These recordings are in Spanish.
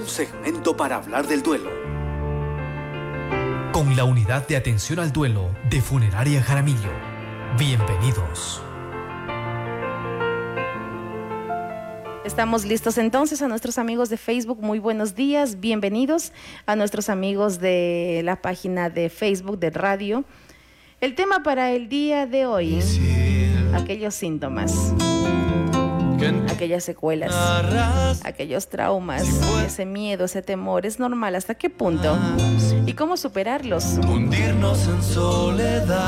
un segmento para hablar del duelo. Con la unidad de atención al duelo de Funeraria Jaramillo. Bienvenidos. Estamos listos entonces a nuestros amigos de Facebook. Muy buenos días, bienvenidos a nuestros amigos de la página de Facebook de radio. El tema para el día de hoy, aquellos síntomas, aquellas secuelas, aquellos traumas, ese miedo, ese temor, ¿es normal? ¿Hasta qué punto? ¿Y cómo superarlos? Hundirnos en soledad,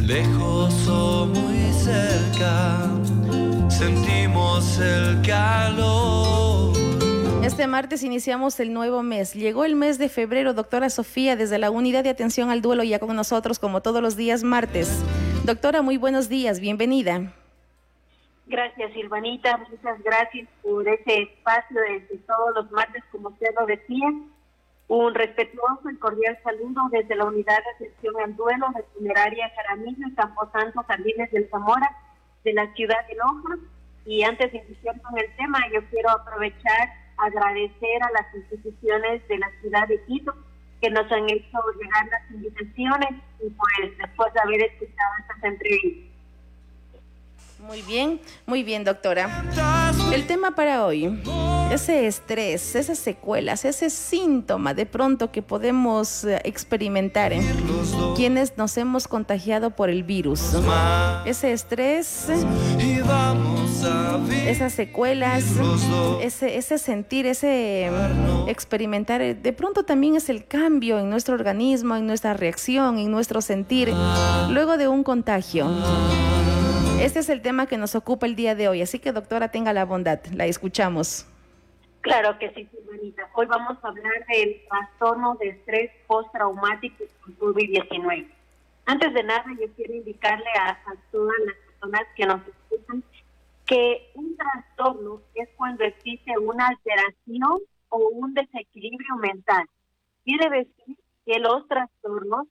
lejos o muy cerca sentimos el calor. Este martes iniciamos el nuevo mes. Llegó el mes de febrero, doctora Sofía, desde la unidad de atención al duelo, ya con nosotros como todos los días martes. Doctora, muy buenos días, bienvenida. Gracias, Silvanita. Muchas gracias por ese espacio de, todos los martes, como usted lo decía. Un respetuoso y cordial saludo desde la unidad de atención al duelo de Funeraria Jaramillo y Camposanto Jardines del Zamora de la ciudad de Loja. Y antes de iniciar con el tema, yo quiero aprovechar, agradecer a las instituciones de la ciudad de Quito que nos han hecho llegar las invitaciones y pues después de haber escuchado estas entrevistas. Muy bien, muy bien, doctora. El tema para hoy, ese estrés, esas secuelas, ese síntoma de pronto que podemos eh, experimentar en quienes nos hemos contagiado por el virus. Ese estrés, esas secuelas, ese, ese sentir, ese experimentar, eh, de pronto también es el cambio en nuestro organismo, en nuestra reacción, en nuestro sentir, luego de un contagio. Este es el tema que nos ocupa el día de hoy, así que doctora, tenga la bondad, la escuchamos. Claro que sí, hermanita. Hoy vamos a hablar del trastorno de estrés postraumático por COVID-19. Antes de nada, yo quiero indicarle a, todas las personas que nos escuchan que un trastorno es cuando existe una alteración o un desequilibrio mental. Quiere decir que los trastornos,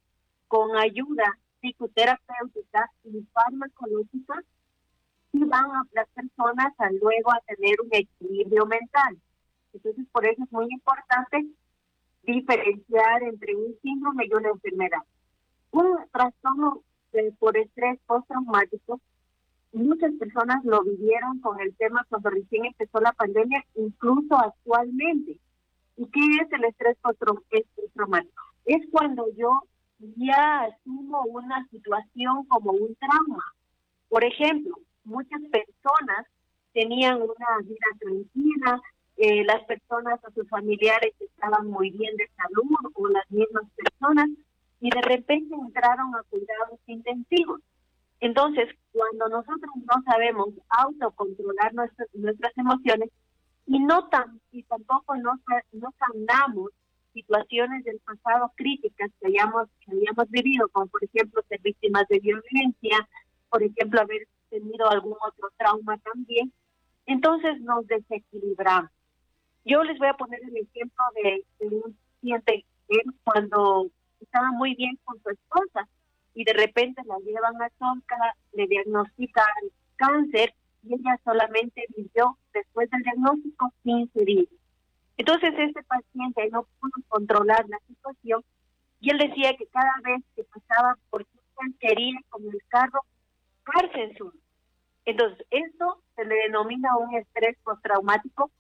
con ayuda psicoterapéutica y farmacológica y van a las personas a luego a tener un equilibrio mental. Entonces, por eso es muy importante diferenciar entre un síndrome y una enfermedad. Un trastorno por estrés postraumático, muchas personas lo vivieron con el tema cuando recién empezó la pandemia, incluso actualmente. ¿Y qué es el estrés postraumático? Es cuando yo ya asumo una situación como un trauma. Por ejemplo, muchas personas tenían una vida tranquila, eh, las personas o sus familiares estaban muy bien de salud o las mismas personas y de repente entraron a cuidados intensivos. Entonces, cuando nosotros no sabemos autocontrolar nuestras, nuestras emociones y no tan y tampoco no, no sanamos situaciones del pasado críticas que hayamos, que hayamos vivido, como por ejemplo ser víctimas de violencia, por ejemplo haber tenido algún otro trauma también, entonces nos desequilibramos. Yo les voy a poner el ejemplo de, un paciente que cuando estaba muy bien con su esposa y de repente la llevan a Tonka, le diagnostican cáncer y ella solamente vivió después del diagnóstico 15 días. Entonces este paciente no pudo controlar la situación y él decía que cada vez que pasaba por quería con el carro parse en su. Entonces esto se le denomina un estrés postraumático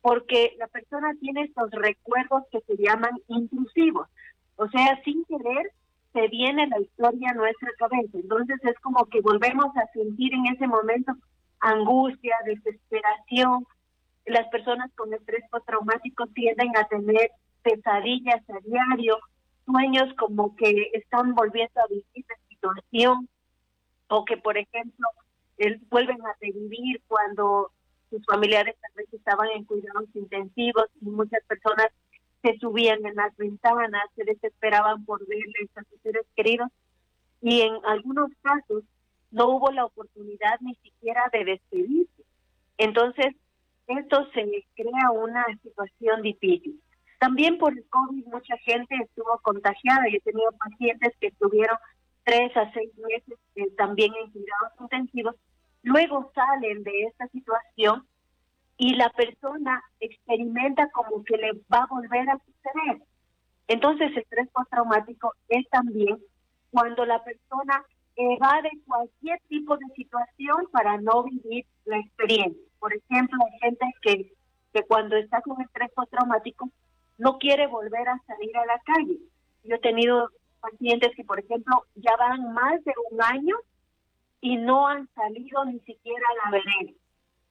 porque la persona tiene estos recuerdos que se llaman intrusivos. O sea, sin querer se viene la historia a nuestra cabeza. Entonces es como que volvemos a sentir en ese momento angustia, desesperación, las personas con estrés postraumático tienden a tener pesadillas a diario, sueños como que están volviendo a vivir la situación o que, por ejemplo, vuelven a revivir cuando sus familiares tal vez estaban en cuidados intensivos y muchas personas se subían en las ventanas, se desesperaban por verles a sus seres queridos y en algunos casos no hubo la oportunidad ni siquiera de despedirse. Entonces, esto se crea una situación difícil. También por el COVID mucha gente estuvo contagiada. Yo he tenido pacientes que estuvieron tres a seis meses también en cuidados intensivos. Luego salen de esta situación y la persona experimenta como que le va a volver a suceder. Entonces, el estrés postraumático es también cuando la persona evade cualquier tipo de situación para no vivir la experiencia. Por ejemplo, hay gente que, que cuando está con estrés postraumático no quiere volver a salir a la calle. Yo he tenido pacientes que, por ejemplo, ya van más de un año y no han salido ni siquiera a la vereda.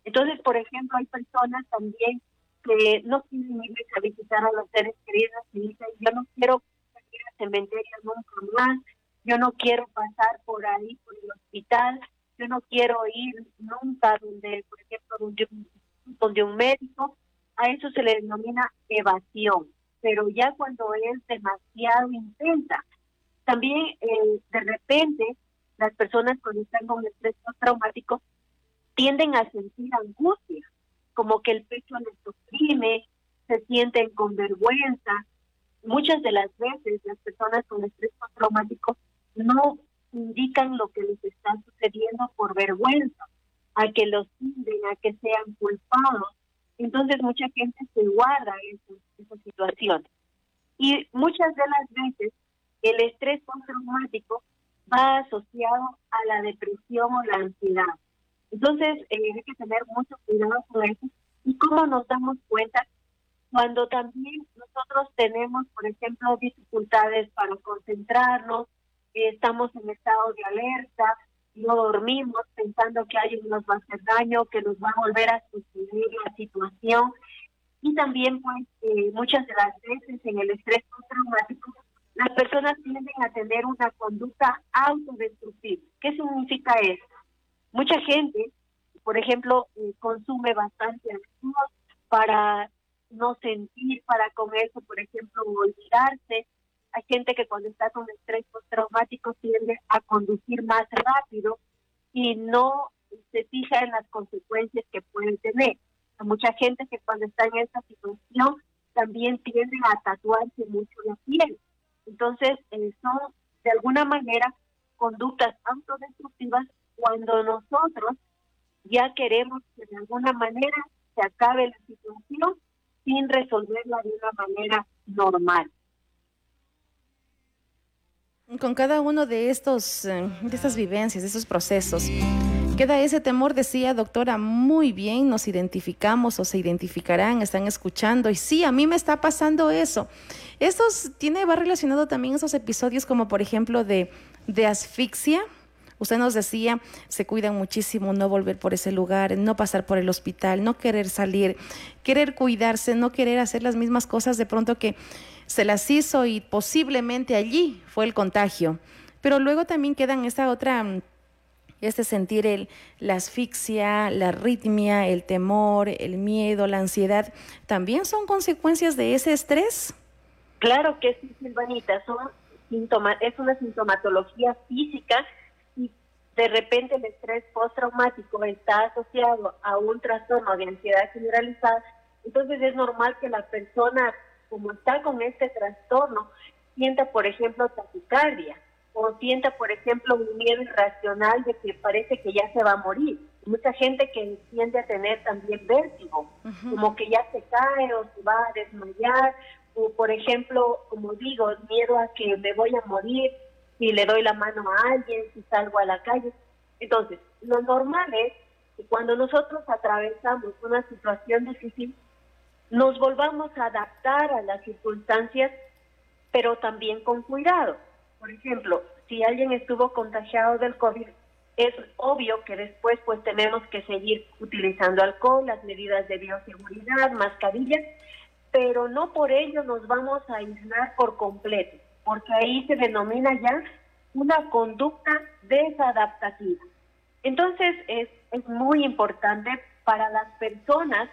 Entonces, por ejemplo, hay personas también que no quieren ir a visitar a los seres queridos y dicen, yo no quiero ir al cementerio nunca más, yo no quiero pasar por ahí, por el hospital, yo no quiero ir nunca donde, por ejemplo, donde un, médico, a eso se le denomina evasión, pero ya cuando es demasiado intensa. También eh, de repente las personas cuando están con estrés traumático tienden a sentir angustia, como que el pecho les oprime, se sienten con vergüenza. Muchas de las veces las personas con estrés traumático no indican lo que les está sucediendo por vergüenza, a que los tinden, a que sean culpados. Entonces mucha gente se guarda esa, esa situación. Y muchas de las veces el estrés postraumático va asociado a la depresión o la ansiedad. Entonces eh, hay que tener mucho cuidado con eso. ¿Y cómo nos damos cuenta? Cuando también nosotros tenemos, por ejemplo, dificultades para concentrarnos, estamos en estado de alerta, no dormimos pensando que alguien nos va a hacer daño, que nos va a volver a suceder la situación. Y también, pues, eh, muchas de las veces en el estrés traumático, las personas tienden a tener una conducta autodestructiva. ¿Qué significa eso? Mucha gente, por ejemplo, eh, consume bastante alcohol para no sentir, para con eso, por ejemplo, olvidarse, hay gente que cuando está con estrés postraumático tiende a conducir más rápido y no se fija en las consecuencias que puede tener. Hay mucha gente que cuando está en esta situación también tiende a tatuarse mucho la piel. Entonces, eh, son de alguna manera conductas autodestructivas cuando nosotros ya queremos que de alguna manera se acabe la situación sin resolverla de una manera normal. Con cada uno de estos, eh, de estas vivencias, de estos procesos, queda ese temor, decía doctora, muy bien, nos identificamos o se identificarán, están escuchando, y sí, a mí me está pasando eso. Esto tiene, va relacionado también esos episodios como por ejemplo de, de asfixia, Usted nos decía, se cuidan muchísimo no volver por ese lugar, no pasar por el hospital, no querer salir, querer cuidarse, no querer hacer las mismas cosas de pronto que se las hizo y posiblemente allí fue el contagio. Pero luego también quedan esta otra este sentir el, la asfixia, la arritmia, el temor, el miedo, la ansiedad, ¿también son consecuencias de ese estrés? Claro que sí, Silvanita, son síntomas, es una sintomatología física y de repente el estrés postraumático está asociado a un trastorno de ansiedad generalizada, entonces es normal que la persona como está con este trastorno, sienta, por ejemplo, taquicardia o sienta, por ejemplo, un miedo irracional de que parece que ya se va a morir. Mucha gente que tiende a tener también vértigo, como que ya se cae o se va a desmayar, o por ejemplo, como digo, miedo a que me voy a morir si le doy la mano a alguien, si salgo a la calle. Entonces, lo normal es que cuando nosotros atravesamos una situación difícil, nos volvamos a adaptar a las circunstancias, pero también con cuidado. Por ejemplo, si alguien estuvo contagiado del COVID, es obvio que después pues tenemos que seguir utilizando alcohol, las medidas de bioseguridad, mascarillas, pero no por ello nos vamos a aislar por completo, porque ahí se denomina ya una conducta desadaptativa. Entonces es, es muy importante para las personas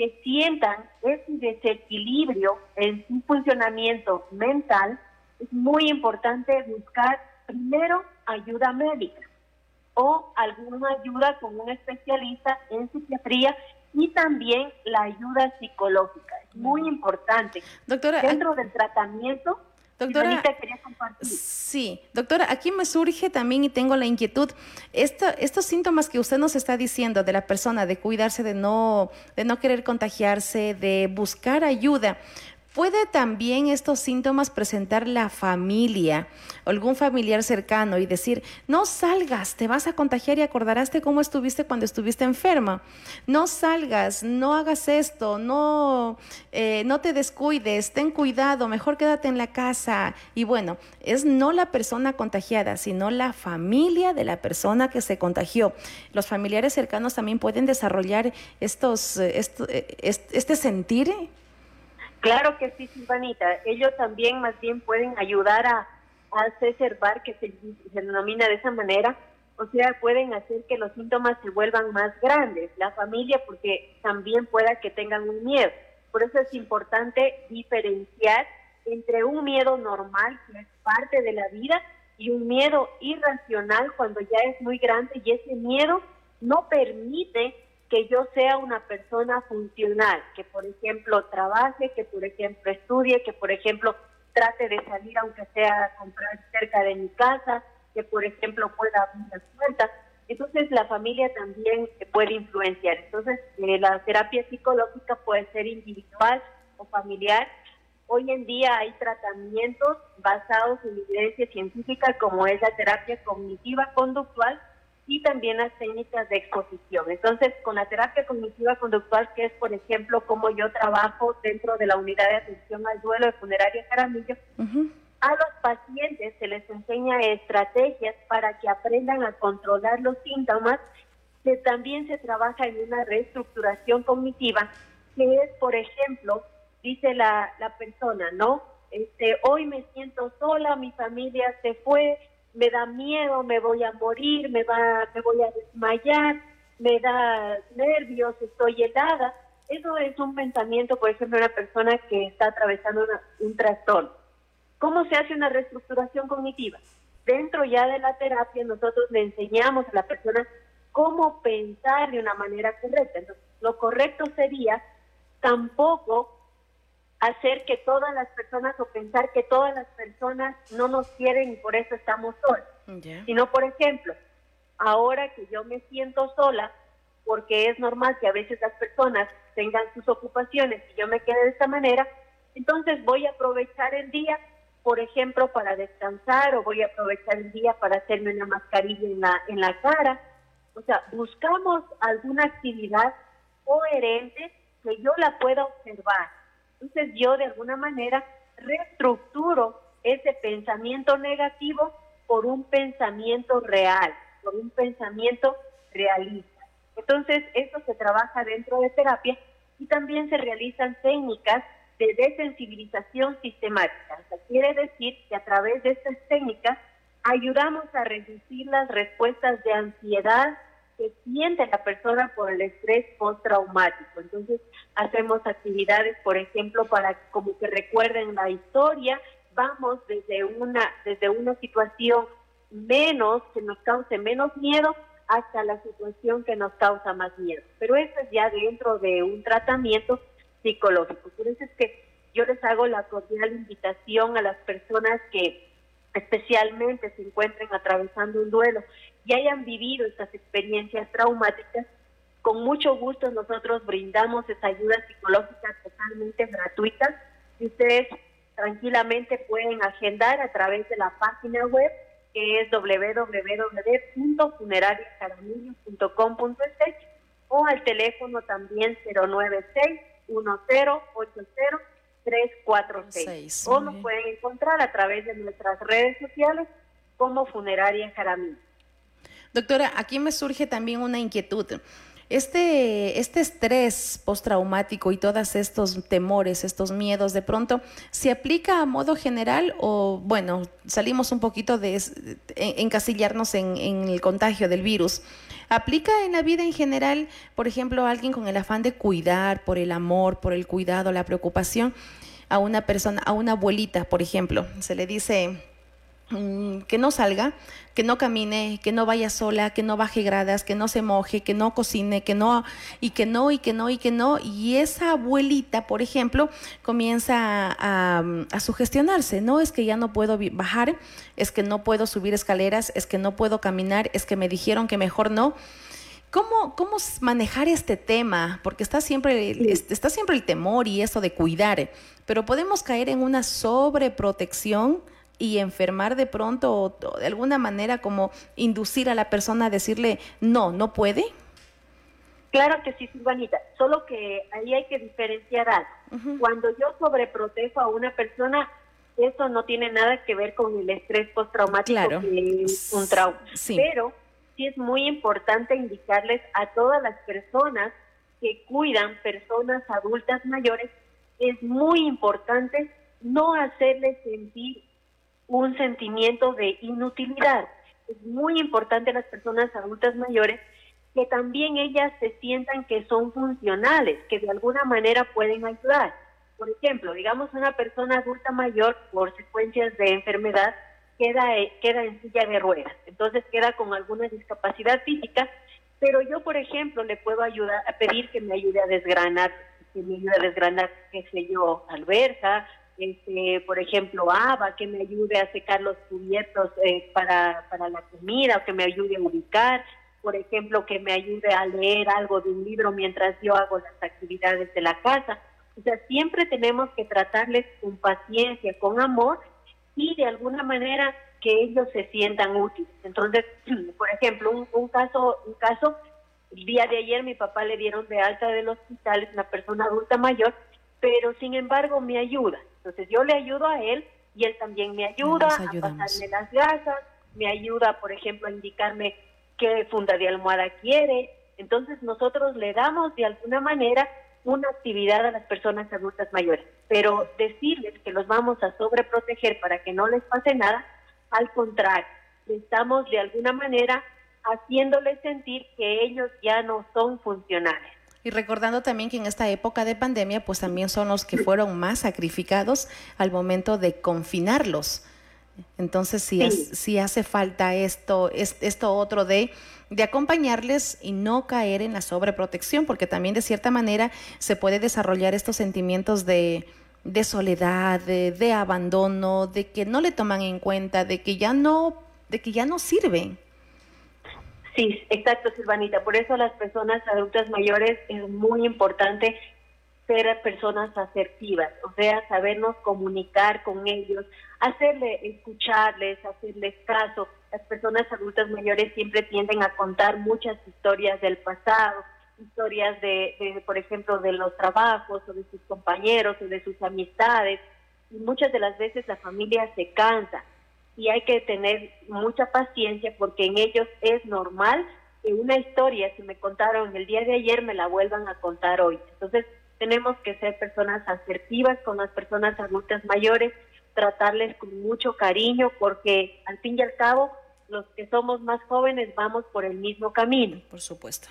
que sientan ese desequilibrio en su funcionamiento mental, es muy importante buscar primero ayuda médica o alguna ayuda con un especialista en psiquiatría y también la ayuda psicológica. Es muy importante. Doctora, dentro del tratamiento Doctora, sí, doctora, aquí me surge también y tengo la inquietud, estos síntomas que usted nos está diciendo de la persona, de cuidarse, de no, de no querer contagiarse, de buscar ayuda, ¿Puede también estos síntomas presentar la familia, algún familiar cercano y decir, no salgas, te vas a contagiar y acordarás de cómo estuviste cuando estuviste enferma? No salgas, no hagas esto, no, eh, no te descuides, ten cuidado, mejor quédate en la casa. Y bueno, es no la persona contagiada, sino la familia de la persona que se contagió. Los familiares cercanos también pueden desarrollar estos, eh, eh, este sentir Claro que sí, Silvanita. Ellos también más bien pueden ayudar a, a exacerbar, que se, denomina de esa manera, o sea, pueden hacer que los síntomas se vuelvan más grandes. La familia, porque también pueda que tengan un miedo. Por eso es importante diferenciar entre un miedo normal, que es parte de la vida, y un miedo irracional cuando ya es muy grande y ese miedo no permite que yo sea una persona funcional, que por ejemplo trabaje, que por ejemplo estudie, que por ejemplo trate de salir aunque sea a comprar cerca de mi casa, que por ejemplo pueda abrir las puertas. Entonces la familia también puede influenciar. Entonces eh, la terapia psicológica puede ser individual o familiar. Hoy en día hay tratamientos basados en evidencia científica como es la terapia cognitiva conductual, y también las técnicas de exposición. Entonces, con la terapia cognitiva conductual, que es, por ejemplo, como yo trabajo dentro de la unidad de atención al duelo de funeraria Caramillo, a los pacientes se les enseña estrategias para que aprendan a controlar los síntomas, que también se trabaja en una reestructuración cognitiva, que es, por ejemplo, dice la, la persona, ¿no? Este, hoy me siento sola, mi familia se fue, me da miedo, me voy a morir, me, va, me voy a desmayar, me da nervios, estoy helada. Eso es un pensamiento, por ejemplo, de una persona que está atravesando un trastorno. ¿Cómo se hace una reestructuración cognitiva? Dentro ya de la terapia nosotros le enseñamos a la persona cómo pensar de una manera correcta. Entonces, lo correcto sería tampoco hacer que todas las personas o pensar que todas las personas no nos quieren y por eso estamos solos. Sino, por ejemplo, ahora que yo me siento sola, porque es normal que a veces las personas tengan sus ocupaciones y yo me quede de esta manera, entonces voy a aprovechar el día, por ejemplo, para descansar o voy a aprovechar el día para hacerme una mascarilla en la, en la cara. O sea, buscamos alguna actividad coherente que yo la pueda observar entonces yo de alguna manera reestructuro ese pensamiento negativo por un pensamiento real, por un pensamiento realista. Entonces eso se trabaja dentro de terapia y también se realizan técnicas de desensibilización sistemática. O sea, quiere decir que a través de estas técnicas ayudamos a reducir las respuestas de ansiedad, que siente la persona por el estrés postraumático. Entonces, hacemos actividades, por ejemplo, para como que recuerden la historia, vamos desde una desde una situación menos que nos cause menos miedo hasta la situación que nos causa más miedo. Pero eso es ya dentro de un tratamiento psicológico. Por eso es que yo les hago la cordial invitación a las personas que especialmente se encuentren atravesando un duelo y hayan vivido estas experiencias traumáticas, con mucho gusto nosotros brindamos esa ayuda psicológica totalmente gratuita. Y ustedes tranquilamente pueden agendar a través de la página web que es www.funerariacaramillo.com.es o al teléfono también 096 1080 346 o nos pueden encontrar a través de nuestras redes sociales como Funeraria Jaramillo. Doctora, aquí me surge también una inquietud. Este, este estrés postraumático y todos estos temores, estos miedos, de pronto, ¿se aplica a modo general o, bueno, salimos un poquito de encasillarnos en, el contagio del virus? ¿Aplica en la vida en general, por ejemplo, a alguien con el afán de cuidar, por el amor, por el cuidado, la preocupación, a una persona, a una abuelita, por ejemplo? Se le dice que no salga, que no camine, que no vaya sola, que no baje gradas, que no se moje, que no cocine, que no, y que no, y que no, y que no. Y esa abuelita, por ejemplo, comienza a, a, sugestionarse, ¿no? Es que ya no puedo bajar, es que no puedo subir escaleras, es que no puedo caminar, es que me dijeron que mejor no. ¿Cómo, ¿Cómo manejar este tema? Porque está siempre, está siempre el temor y eso de cuidar, pero podemos caer en una sobreprotección y enfermar de pronto o, de alguna manera como inducir a la persona a decirle no, no puede? Claro que sí, Silvanita, solo que ahí hay que diferenciar algo. Cuando yo sobreprotejo a una persona, eso no tiene nada que ver con el estrés postraumático claro. que es un trauma. Pero sí es muy importante indicarles a todas las personas que cuidan personas adultas mayores, es muy importante no hacerles sentir un sentimiento de inutilidad. Es muy importante a las personas adultas mayores que también ellas se sientan que son funcionales, que de alguna manera pueden ayudar. Por ejemplo, digamos una persona adulta mayor por secuencias de enfermedad queda, queda en silla de ruedas, entonces queda con alguna discapacidad física, pero yo, por ejemplo, le puedo ayudar a pedir que me ayude a desgranar, que me ayude a desgranar, qué sé yo, alberja, este, por ejemplo, ABA, que me ayude a secar los cubiertos eh, para, para la comida, o que me ayude a ubicar, por ejemplo, que me ayude a leer algo de un libro mientras yo hago las actividades de la casa. O sea, siempre tenemos que tratarles con paciencia, con amor y de alguna manera que ellos se sientan útiles. Entonces, por ejemplo, un, un caso, un caso, el día de ayer mi papá le dieron de alta del hospital, es una persona adulta mayor, pero sin embargo me ayuda. Entonces yo le ayudo a él y él también me ayuda a pasarme las gasas, me ayuda, por ejemplo, a indicarme qué funda de almohada quiere. Entonces nosotros le damos de alguna manera una actividad a las personas adultas mayores, pero decirles que los vamos a sobreproteger para que no les pase nada, al contrario, estamos de alguna manera haciéndoles sentir que ellos ya no son funcionales. Y recordando también que en esta época de pandemia, pues también son los que fueron más sacrificados al momento de confinarlos. Entonces, si, si hace falta esto, esto otro de, de acompañarles y no caer en la sobreprotección, porque también de cierta manera se puede desarrollar estos sentimientos de, de soledad, de, de, abandono, de que no le toman en cuenta, de que ya no, de que ya no sirven. Sí, exacto, Silvanita. Por eso las personas adultas mayores es muy importante ser personas asertivas, o sea, sabernos comunicar con ellos, hacerle, escucharles, hacerles caso. Las personas adultas mayores siempre tienden a contar muchas historias del pasado, historias de, de, por ejemplo, de los trabajos o de sus compañeros o de sus amistades. Y muchas de las veces la familia se cansa y hay que tener mucha paciencia porque en ellos es normal que una historia que me contaron el día de ayer me la vuelvan a contar hoy. Entonces tenemos que ser personas asertivas con las personas adultas mayores, tratarles con mucho cariño porque al fin y al cabo los que somos más jóvenes vamos por el mismo camino. Por supuesto.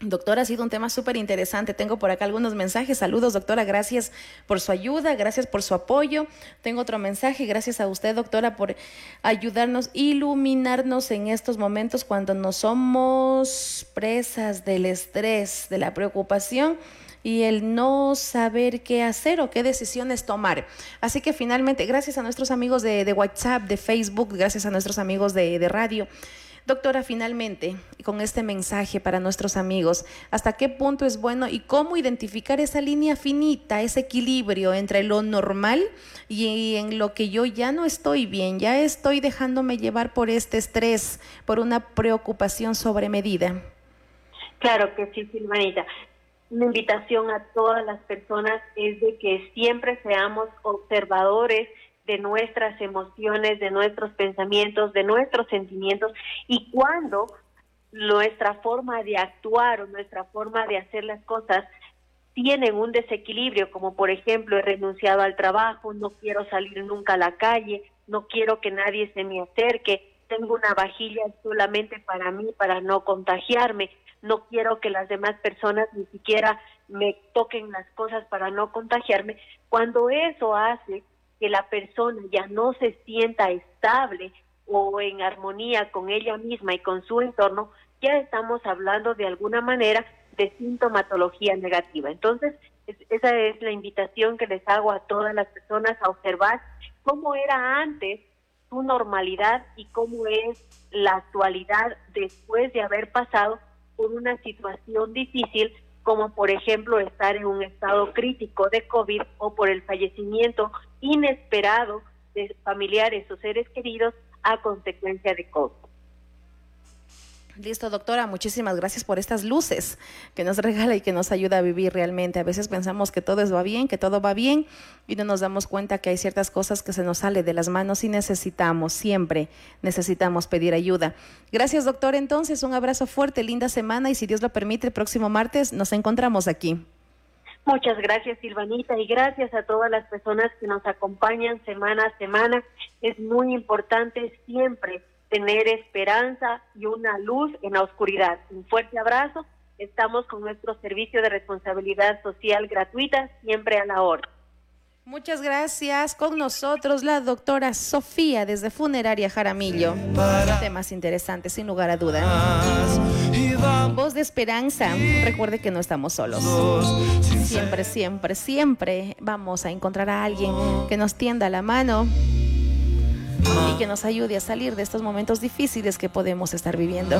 Doctora, ha sido un tema súper interesante. Tengo por acá algunos mensajes. Saludos, doctora. Gracias por su ayuda, gracias por su apoyo. Tengo otro mensaje. Gracias a usted, doctora, por ayudarnos, iluminarnos en estos momentos cuando no somos presas del estrés, de la preocupación y el no saber qué hacer o qué decisiones tomar. Así que finalmente, gracias a nuestros amigos de, WhatsApp, de Facebook, gracias a nuestros amigos de, de radio. Doctora, finalmente, con este mensaje para nuestros amigos, ¿hasta qué punto es bueno y cómo identificar esa línea finita, ese equilibrio entre lo normal y en lo que yo ya no estoy bien, ya estoy dejándome llevar por este estrés, por una preocupación sobre medida? Claro que sí, Silvanita. Una invitación a todas las personas es de que siempre seamos observadores de nuestras emociones, de nuestros pensamientos, de nuestros sentimientos y cuando nuestra forma de actuar o nuestra forma de hacer las cosas tienen un desequilibrio, como por ejemplo he renunciado al trabajo, no quiero salir nunca a la calle, no quiero que nadie se me acerque, tengo una vajilla solamente para mí, para no contagiarme, no quiero que las demás personas ni siquiera me toquen las cosas para no contagiarme. Cuando eso hace que la persona ya no se sienta estable o en armonía con ella misma y con su entorno, ya estamos hablando de alguna manera de sintomatología negativa. Entonces, esa es la invitación que les hago a todas las personas a observar cómo era antes su normalidad y cómo es la actualidad después de haber pasado por una situación difícil como por ejemplo estar en un estado crítico de COVID o por el fallecimiento inesperado de familiares o seres queridos a consecuencia de COVID. Listo, doctora, muchísimas gracias por estas luces que nos regala y que nos ayuda a vivir realmente. A veces pensamos que todo va bien, que todo va bien y no nos damos cuenta que hay ciertas cosas que se nos sale de las manos y necesitamos, siempre necesitamos pedir ayuda. Gracias, doctor. Entonces, un abrazo fuerte, linda semana y si Dios lo permite, el próximo martes nos encontramos aquí. Muchas gracias, Silvanita, y gracias a todas las personas que nos acompañan semana a semana. Es muy importante siempre tener esperanza y una luz en la oscuridad. Un fuerte abrazo. Estamos con nuestro servicio de responsabilidad social gratuita, siempre a la hora. Muchas gracias. Con nosotros la doctora Sofía desde Funeraria Jaramillo. Temas interesantes, sin lugar a dudas. Voz de esperanza. Recuerde que no estamos solos. Siempre, siempre, siempre vamos a encontrar a alguien que nos tienda la mano y que nos ayude a salir de estos momentos difíciles que podemos estar viviendo.